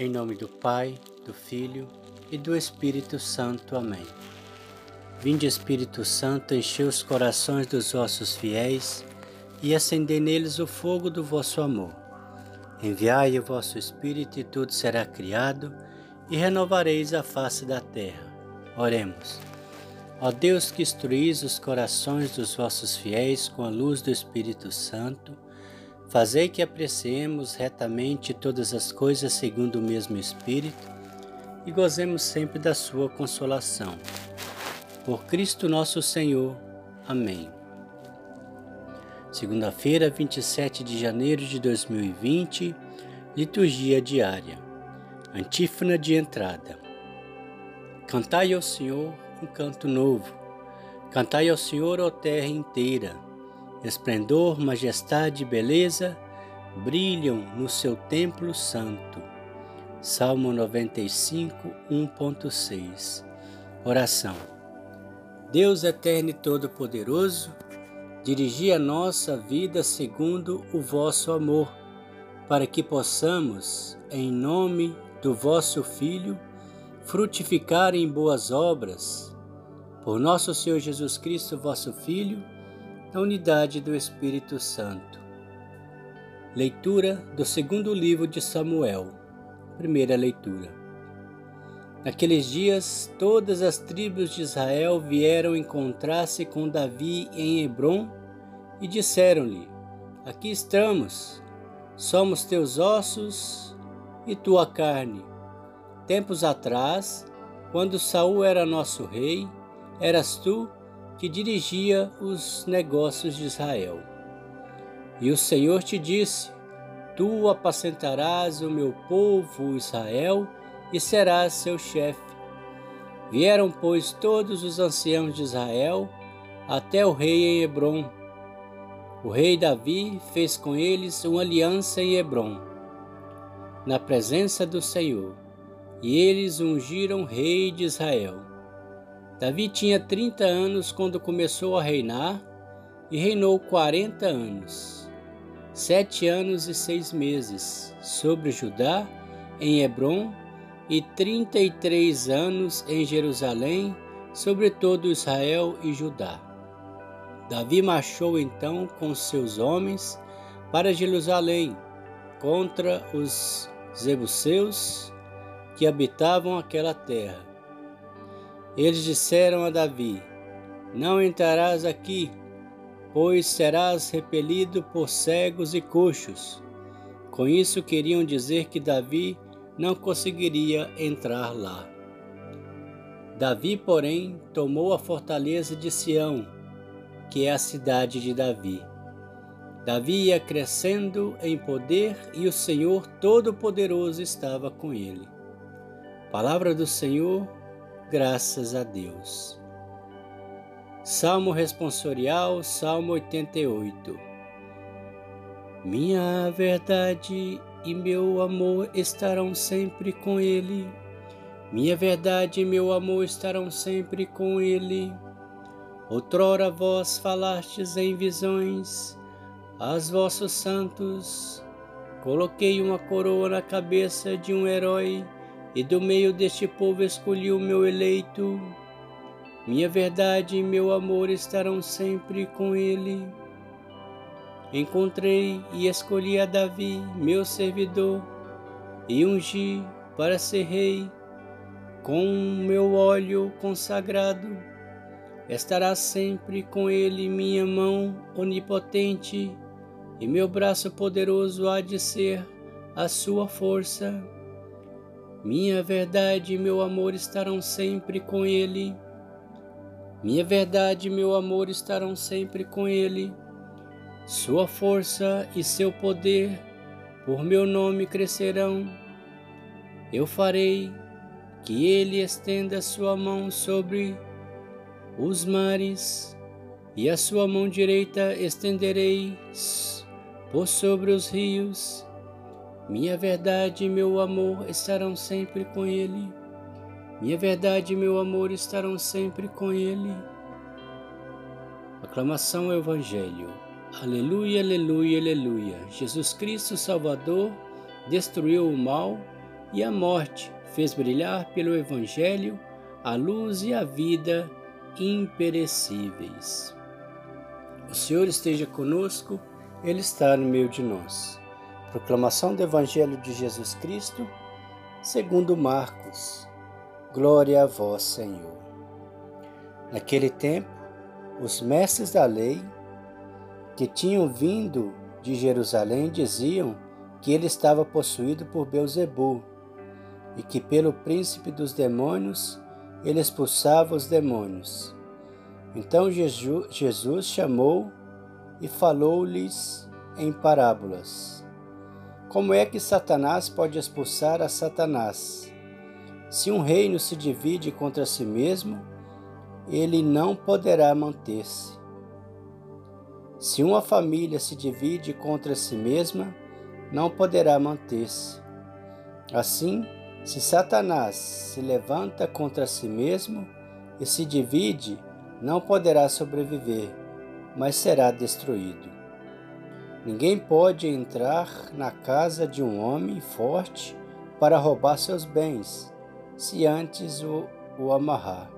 Em nome do Pai, do Filho e do Espírito Santo. Amém. Vinde, Espírito Santo, enche os corações dos vossos fiéis e acendei neles o fogo do vosso amor. Enviai o vosso Espírito e tudo será criado e renovareis a face da terra. Oremos. Ó Deus que instruís os corações dos vossos fiéis com a luz do Espírito Santo, Fazei que apreciemos retamente todas as coisas segundo o mesmo Espírito e gozemos sempre da Sua consolação. Por Cristo nosso Senhor. Amém. Segunda-feira, 27 de janeiro de 2020, liturgia diária. Antífona de entrada. Cantai ao Senhor um canto novo. Cantai ao Senhor, ó terra inteira esplendor, majestade e beleza brilham no seu templo santo. Salmo 95, 1.6 Oração Deus eterno e todo-poderoso, dirigi a nossa vida segundo o vosso amor, para que possamos, em nome do vosso Filho, frutificar em boas obras. Por nosso Senhor Jesus Cristo, vosso Filho, na unidade do Espírito Santo. Leitura do segundo livro de Samuel. Primeira leitura. Naqueles dias, todas as tribos de Israel vieram encontrar-se com Davi em Hebron e disseram-lhe: Aqui estamos, somos teus ossos e tua carne. Tempos atrás, quando Saul era nosso rei, eras tu que dirigia os negócios de Israel. E o Senhor te disse: Tu apacentarás o meu povo Israel e serás seu chefe. Vieram, pois, todos os anciãos de Israel até o rei em Hebron. O rei Davi fez com eles uma aliança em Hebron, na presença do Senhor, e eles ungiram rei de Israel. Davi tinha 30 anos quando começou a reinar e reinou 40 anos, sete anos e seis meses sobre Judá, em Hebron, e 33 anos em Jerusalém, sobre todo Israel e Judá. Davi marchou então com seus homens para Jerusalém contra os Zebuseus que habitavam aquela terra eles disseram a Davi: Não entrarás aqui, pois serás repelido por cegos e coxos. Com isso queriam dizer que Davi não conseguiria entrar lá. Davi, porém, tomou a fortaleza de Sião, que é a cidade de Davi. Davi ia crescendo em poder e o Senhor Todo-Poderoso estava com ele. Palavra do Senhor, graças a Deus. Salmo responsorial, Salmo 88. Minha verdade e meu amor estarão sempre com Ele. Minha verdade e meu amor estarão sempre com Ele. Outrora vós falastes em visões, aos vossos santos, coloquei uma coroa na cabeça de um herói e do meio deste povo escolhi o meu eleito. Minha verdade e meu amor estarão sempre com ele. Encontrei e escolhi a Davi, meu servidor, e ungi para ser rei com meu óleo consagrado. Estará sempre com ele minha mão onipotente, e meu braço poderoso há de ser a sua força. Minha verdade e meu amor estarão sempre com Ele. Minha verdade e meu amor estarão sempre com Ele. Sua força e seu poder por meu nome crescerão. Eu farei que Ele estenda sua mão sobre os mares, e a sua mão direita estenderei por sobre os rios minha verdade e meu amor estarão sempre com Ele. Minha verdade e meu amor estarão sempre com Ele. Aclamação ao Evangelho. Aleluia, aleluia, aleluia. Jesus Cristo Salvador destruiu o mal e a morte, fez brilhar pelo Evangelho a luz e a vida imperecíveis. O Senhor esteja conosco, Ele está no meio de nós. Proclamação do Evangelho de Jesus Cristo, segundo Marcos. Glória a vós, Senhor. Naquele tempo, os mestres da lei, que tinham vindo de Jerusalém, diziam que ele estava possuído por Beuzebu e que pelo príncipe dos demônios ele expulsava os demônios. Então Jesus chamou e falou-lhes em parábolas. Como é que Satanás pode expulsar a Satanás? Se um reino se divide contra si mesmo, ele não poderá manter-se. Se uma família se divide contra si mesma, não poderá manter-se. Assim, se Satanás se levanta contra si mesmo e se divide, não poderá sobreviver, mas será destruído. Ninguém pode entrar na casa de um homem forte para roubar seus bens, se antes o, o amarrar.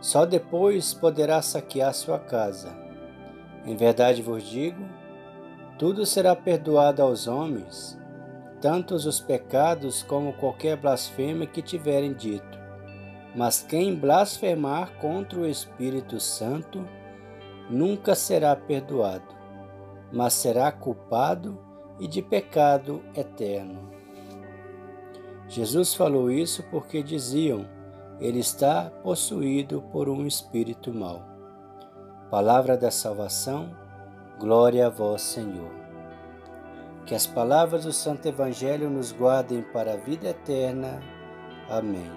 Só depois poderá saquear sua casa. Em verdade vos digo, tudo será perdoado aos homens, tanto os pecados como qualquer blasfêmia que tiverem dito. Mas quem blasfemar contra o Espírito Santo nunca será perdoado, mas será culpado e de pecado eterno. Jesus falou isso porque diziam: ele está possuído por um espírito mau. Palavra da salvação, glória a vós, Senhor. Que as palavras do Santo Evangelho nos guardem para a vida eterna. Amém.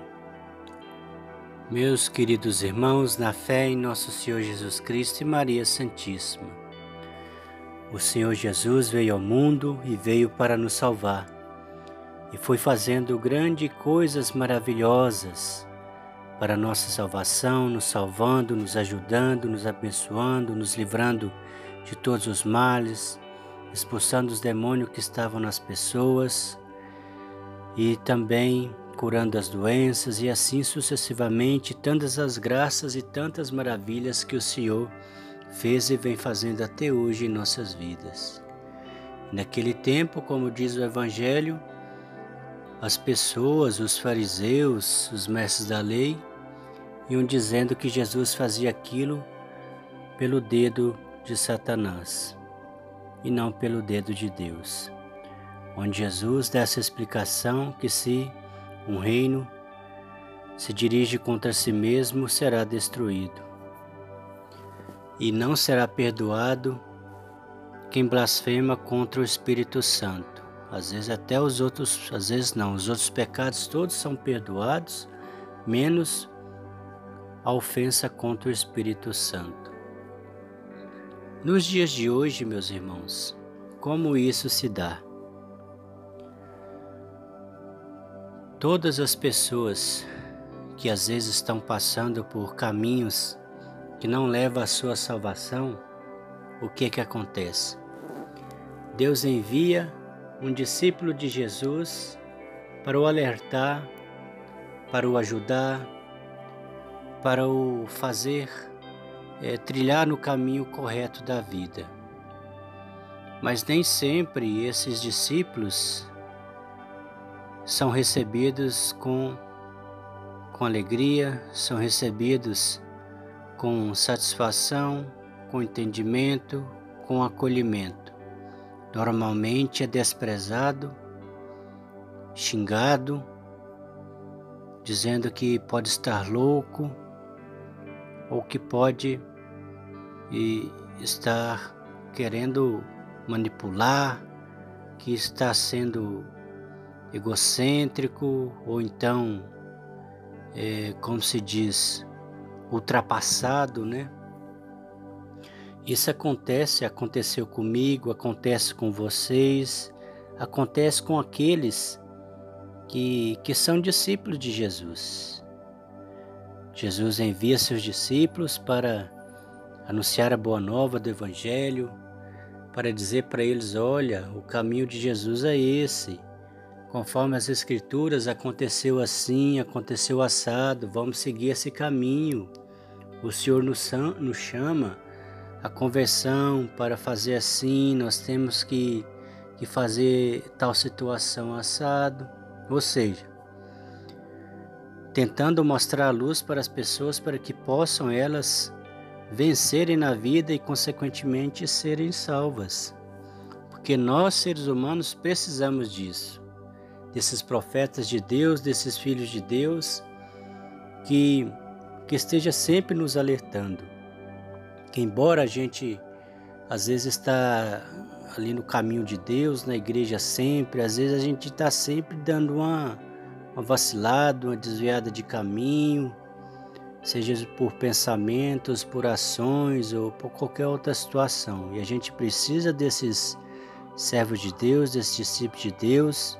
Meus queridos irmãos, na fé em nosso Senhor Jesus Cristo e Maria Santíssima, o Senhor Jesus veio ao mundo e veio para nos salvar, e foi fazendo grandes coisas maravilhosas para nossa salvação, nos salvando, nos ajudando, nos abençoando, nos livrando de todos os males, expulsando os demônios que estavam nas pessoas e também curando as doenças e assim sucessivamente, tantas as graças e tantas maravilhas que o Senhor fez e vem fazendo até hoje em nossas vidas. Naquele tempo, como diz o Evangelho, as pessoas, os fariseus, os mestres da lei, iam dizendo que Jesus fazia aquilo pelo dedo de Satanás e não pelo dedo de Deus. Onde Jesus dá essa explicação que se um reino se dirige contra si mesmo, será destruído. E não será perdoado quem blasfema contra o Espírito Santo. Às vezes até os outros, às vezes não, os outros pecados todos são perdoados, menos a ofensa contra o Espírito Santo. Nos dias de hoje, meus irmãos, como isso se dá? Todas as pessoas que às vezes estão passando por caminhos que não levam à sua salvação, o que que acontece? Deus envia um discípulo de Jesus para o alertar, para o ajudar, para o fazer é, trilhar no caminho correto da vida. Mas nem sempre esses discípulos são recebidos com, com alegria, são recebidos com satisfação, com entendimento, com acolhimento. Normalmente é desprezado, xingado, dizendo que pode estar louco, ou que pode estar querendo manipular, que está sendo egocêntrico ou então, é, como se diz, ultrapassado, né? Isso acontece, aconteceu comigo, acontece com vocês, acontece com aqueles que, que são discípulos de Jesus. Jesus envia seus discípulos para anunciar a boa nova do Evangelho, para dizer para eles: olha, o caminho de Jesus é esse. conforme as Escrituras, aconteceu assim, aconteceu assado, vamos seguir esse caminho. O Senhor nos, chama a conversão para fazer assim, nós temos que, que fazer tal situação assado. Ou seja, tentando mostrar a luz para as pessoas para que possam elas vencerem na vida e, consequentemente, serem salvas. Porque nós, seres humanos, precisamos disso. Desses profetas de Deus, desses filhos de Deus, que, que esteja sempre nos alertando. Que, embora a gente às vezes está ali no caminho de Deus, na igreja sempre, às vezes a gente está sempre dando uma uma vacilada, uma desviada de caminho, seja por pensamentos, por ações ou por qualquer outra situação. E a gente precisa desses servos de Deus, desses discípulos de Deus,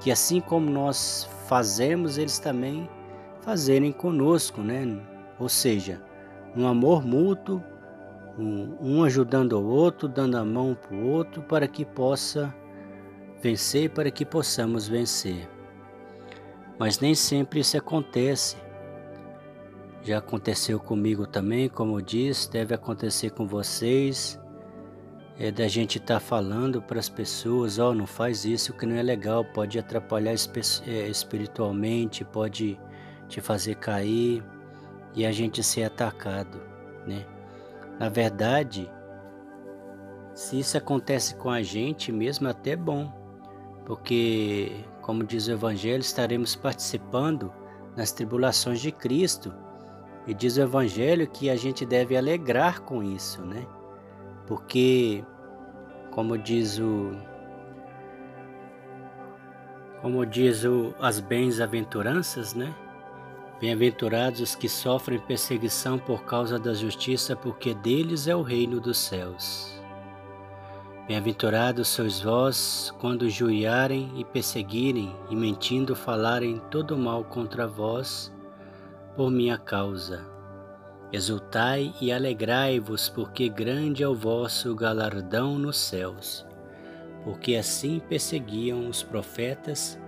que assim como nós fazemos, eles também fazerem conosco, né? Ou seja, um amor mútuo, um, ajudando o outro, dando a mão para o outro, para que possa vencer, para que possamos vencer. Mas nem sempre isso acontece. Já aconteceu comigo também, como eu disse, deve acontecer com vocês. É da gente estar tá falando para as pessoas, ó, oh, não faz isso que não é legal, pode atrapalhar é, espiritualmente, pode te fazer cair e a gente ser atacado, né? Na verdade, se isso acontece com a gente mesmo, é até bom, porque como diz o Evangelho, estaremos participando nas tribulações de Cristo. E diz o Evangelho que a gente deve alegrar com isso, né? Porque, como diz o. Como diz o, as bens-aventuranças, né? Bem-aventurados os que sofrem perseguição por causa da justiça, porque deles é o reino dos céus. Bem-aventurados sois vós quando juiarem e perseguirem e mentindo falarem todo mal contra vós por minha causa. Exultai e alegrai-vos, porque grande é o vosso galardão nos céus, porque assim perseguiam os profetas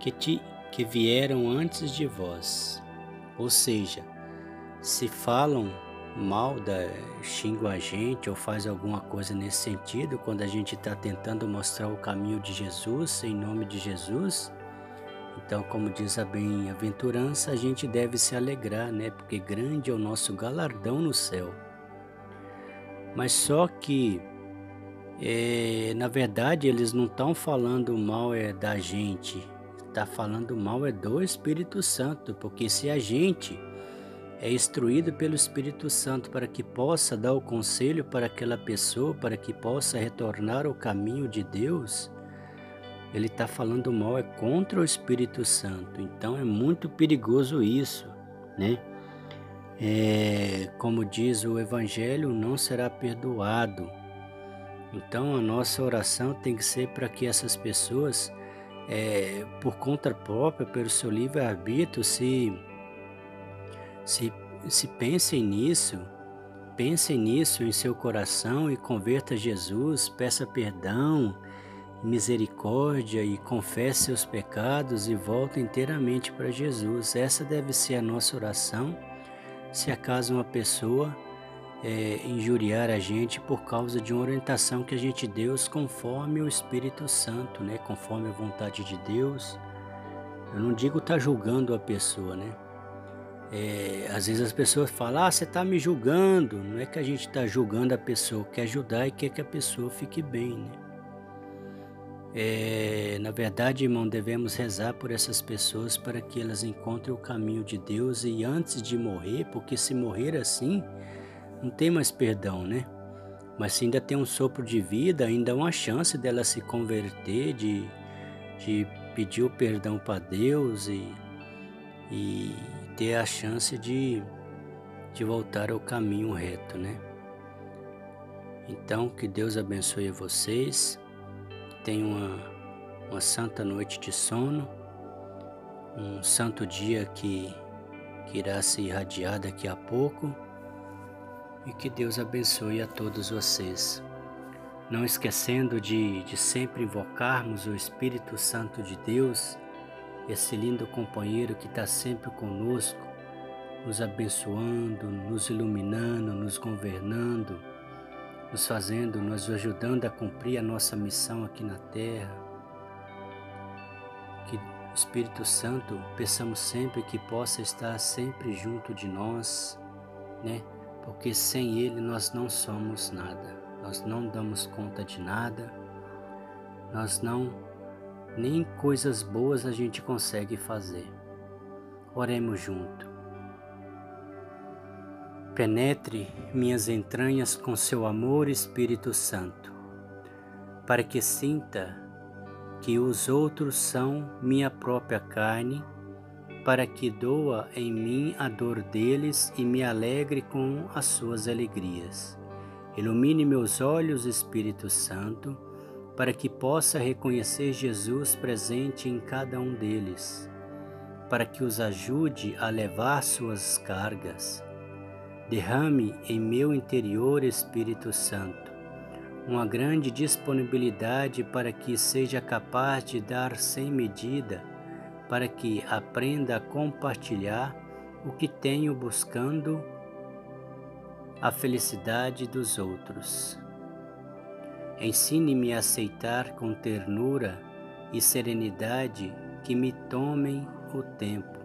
que, te, que vieram antes de vós. Ou seja, se falam mal, da, xinga a gente ou faz alguma coisa nesse sentido, quando a gente está tentando mostrar o caminho de Jesus, em nome de Jesus, então, como diz a bem-aventurança, a gente deve se alegrar, né? Porque grande é o nosso galardão no céu. Mas só que, é, na verdade, eles não estão falando mal é da gente, está falando mal é do Espírito Santo, porque se a gente é instruído pelo Espírito Santo para que possa dar o conselho para aquela pessoa, para que possa retornar ao caminho de Deus, ele está falando mal é contra o Espírito Santo. Então é muito perigoso isso, né? É, como diz o Evangelho, não será perdoado. Então a nossa oração tem que ser para que essas pessoas, é, por conta própria, pelo seu livre arbítrio, se se, se pensem nisso, pensem nisso em seu coração e converta a Jesus, peça perdão, misericórdia e confesse seus pecados e volta inteiramente para Jesus. Essa deve ser a nossa oração. Se acaso uma pessoa é, injuriar a gente por causa de uma orientação que a gente deu conforme o Espírito Santo, né? conforme a vontade de Deus. Eu não digo estar tá julgando a pessoa, né? É, às vezes as pessoas falam, ah, você está me julgando. Não é que a gente está julgando a pessoa, quer ajudar e quer que a pessoa fique bem. Né? É, na verdade, irmão, devemos rezar por essas pessoas para que elas encontrem o caminho de Deus e antes de morrer, porque se morrer assim, não tem mais perdão, né? Mas se ainda tem um sopro de vida, ainda há uma chance dela se converter, de, de pedir o perdão para Deus e, e ter a chance de, de voltar ao caminho reto, né? Então, que Deus abençoe vocês. Tenham uma, uma santa noite de sono, um santo dia que, que irá se irradiar daqui a pouco e que Deus abençoe a todos vocês. não esquecendo de, de sempre invocarmos o Espírito Santo de Deus, esse lindo companheiro que está sempre conosco, nos abençoando, nos iluminando, nos governando, nos fazendo, nos ajudando a cumprir a nossa missão aqui na terra. Que o Espírito Santo peçamos sempre que possa estar sempre junto de nós, né? Porque sem Ele nós não somos nada, nós não damos conta de nada, nós não, nem coisas boas a gente consegue fazer. Oremos junto. Penetre minhas entranhas com seu amor, Espírito Santo, para que sinta que os outros são minha própria carne, para que doa em mim a dor deles e me alegre com as suas alegrias. Ilumine meus olhos, Espírito Santo, para que possa reconhecer Jesus presente em cada um deles, para que os ajude a levar suas cargas Derrame em meu interior, Espírito Santo, uma grande disponibilidade para que seja capaz de dar sem medida, para que aprenda a compartilhar o que tenho buscando a felicidade dos outros. Ensine-me a aceitar com ternura e serenidade que me tomem o tempo.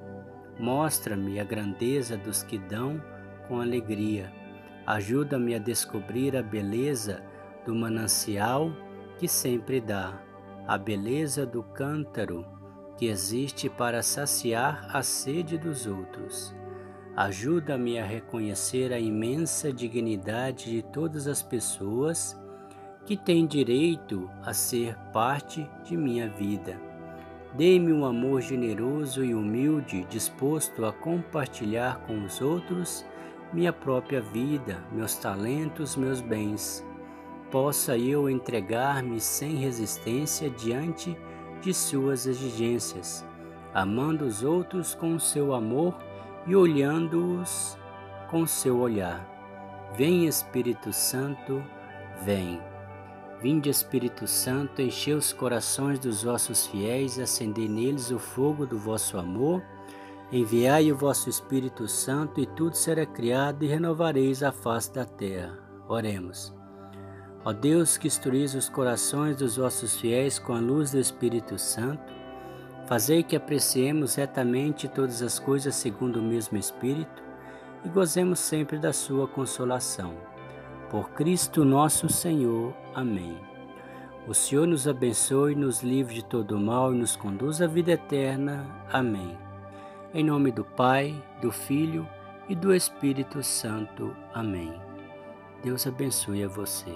Mostra-me a grandeza dos que dão com alegria. Ajuda-me a descobrir a beleza do manancial que sempre dá, a beleza do cântaro que existe para saciar a sede dos outros. Ajuda-me a reconhecer a imensa dignidade de todas as pessoas que têm direito a ser parte de minha vida. Dê-me um amor generoso e humilde, disposto a compartilhar com os outros minha própria vida, meus talentos, meus bens. Possa eu entregar-me sem resistência diante de suas exigências, amando os outros com seu amor e olhando-os com seu olhar. Vem Espírito Santo, vem. Vinde Espírito Santo, enchei os corações dos vossos fiéis, acendei neles o fogo do vosso amor. Enviai o vosso Espírito Santo e tudo será criado e renovareis a face da terra. Oremos. Ó Deus que instruís os corações dos vossos fiéis com a luz do Espírito Santo, fazei que apreciemos retamente todas as coisas segundo o mesmo Espírito e gozemos sempre da sua consolação. Por Cristo nosso Senhor. Amém. O Senhor nos abençoe, nos livre de todo mal e nos conduz à vida eterna. Amém. Em nome do Pai, do Filho e do Espírito Santo. Amém. Deus abençoe a você.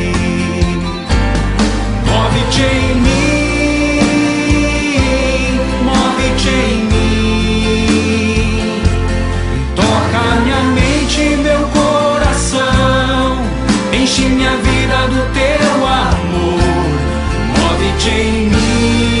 Move-te em mim, move-te em mim. Toca minha mente, meu coração. Enche minha vida do teu amor. Move-te em mim,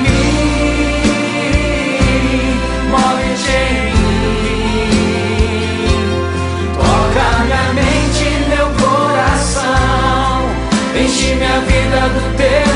vida do teu.